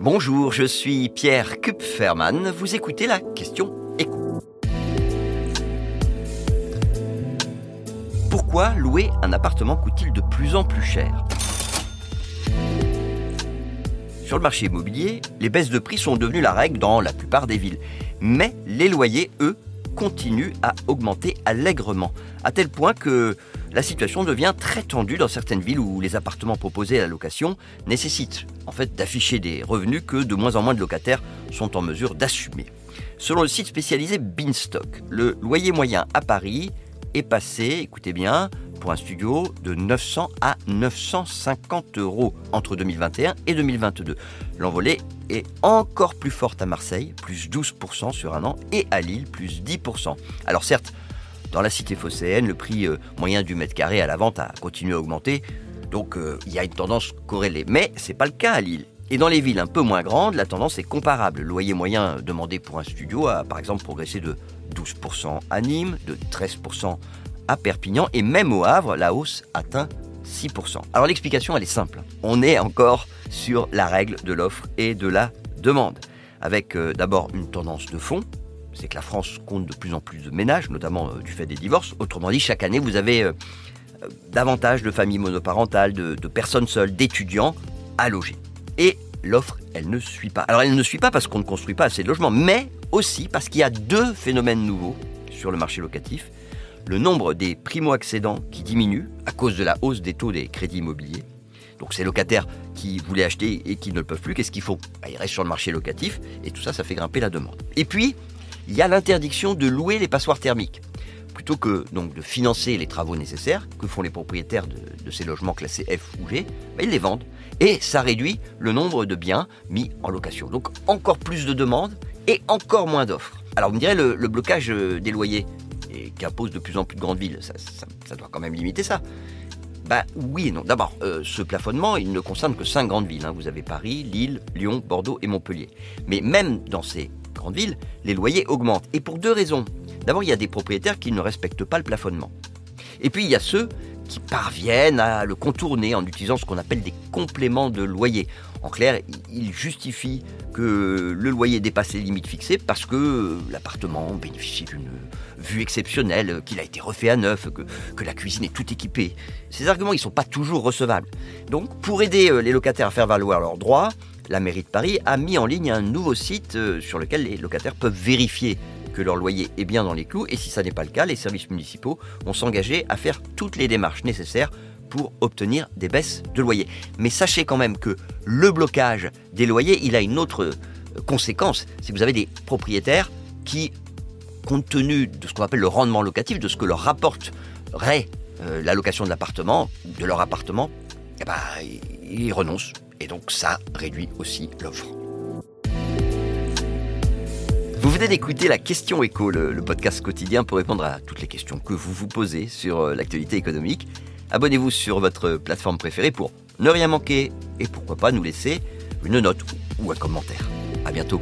Bonjour, je suis Pierre Kupferman. Vous écoutez la question écho. Pourquoi louer un appartement coûte-t-il de plus en plus cher? Sur le marché immobilier, les baisses de prix sont devenues la règle dans la plupart des villes. Mais les loyers, eux, continuent à augmenter allègrement, à tel point que la situation devient très tendue dans certaines villes où les appartements proposés à la location nécessitent en fait d'afficher des revenus que de moins en moins de locataires sont en mesure d'assumer. Selon le site spécialisé Beanstock, le loyer moyen à Paris est passé, écoutez bien, pour un studio de 900 à 950 euros entre 2021 et 2022. L'envolée est encore plus forte à Marseille, plus 12% sur un an, et à Lille, plus 10%. Alors certes, dans la cité phocéenne, le prix euh, moyen du mètre carré à la vente a continué à augmenter, donc euh, il y a une tendance corrélée. Mais ce n'est pas le cas à Lille. Et dans les villes un peu moins grandes, la tendance est comparable. Le loyer moyen demandé pour un studio a par exemple progressé de 12% à Nîmes, de 13% à Perpignan et même au Havre, la hausse atteint 6%. Alors l'explication, elle est simple. On est encore sur la règle de l'offre et de la demande, avec euh, d'abord une tendance de fond, c'est que la France compte de plus en plus de ménages, notamment euh, du fait des divorces. Autrement dit, chaque année, vous avez euh, davantage de familles monoparentales, de, de personnes seules, d'étudiants à loger. Et l'offre, elle ne suit pas. Alors elle ne suit pas parce qu'on ne construit pas assez de logements, mais aussi parce qu'il y a deux phénomènes nouveaux sur le marché locatif le nombre des primo-accédants qui diminue à cause de la hausse des taux des crédits immobiliers. Donc ces locataires qui voulaient acheter et qui ne le peuvent plus, qu'est-ce qu'ils font bah, Ils restent sur le marché locatif et tout ça, ça fait grimper la demande. Et puis, il y a l'interdiction de louer les passoires thermiques. Plutôt que donc de financer les travaux nécessaires, que font les propriétaires de, ces logements classés F ou G, bah, ils les vendent. Et ça réduit le nombre de biens mis en location. Donc encore plus de demandes et encore moins d'offres. Alors vous me direz, le blocage euh, des loyers, qu'impose de plus en plus de grandes villes. Ça, doit quand même limiter ça. Bah oui et non. D'abord, euh, ce plafonnement, il ne concerne que cinq grandes villes. Hein. Vous avez Paris, Lille, Lyon, Bordeaux et Montpellier. Mais même dans ces grandes villes, les loyers augmentent. Et pour deux raisons. D'abord, il y a des propriétaires qui ne respectent pas le plafonnement. Et puis, il y a ceux qui parviennent à le contourner en utilisant ce qu'on appelle des compléments de loyer. En clair, ils justifient que le loyer dépasse les limites fixées parce que l'appartement bénéficie d'une vue exceptionnelle, qu'il a été refait à neuf, que, la cuisine est tout équipée. Ces arguments, ils ne sont pas toujours recevables. Donc, pour aider euh, les locataires à faire valoir leurs droits, la mairie de Paris a mis en ligne un nouveau site euh, sur lequel les locataires peuvent vérifier que leur loyer est bien dans les clous et si ça n'est pas le cas, les services municipaux vont s'engager à faire toutes les démarches nécessaires pour obtenir des baisses de loyer. Mais sachez quand même que le blocage des loyers, il a une autre euh, conséquence, que vous avez des propriétaires qui, compte tenu de ce qu'on appelle le rendement locatif, de ce que leur rapporterait euh, la location de l'appartement, de leur appartement, eh ben, ils renoncent. Et donc ça réduit aussi l'offre. Vous venez d'écouter la question écho, le, podcast quotidien pour répondre à toutes les questions que vous vous posez sur euh, l'actualité économique. Abonnez-vous sur votre plateforme préférée pour ne rien manquer et pourquoi pas nous laisser une note ou un commentaire. À bientôt.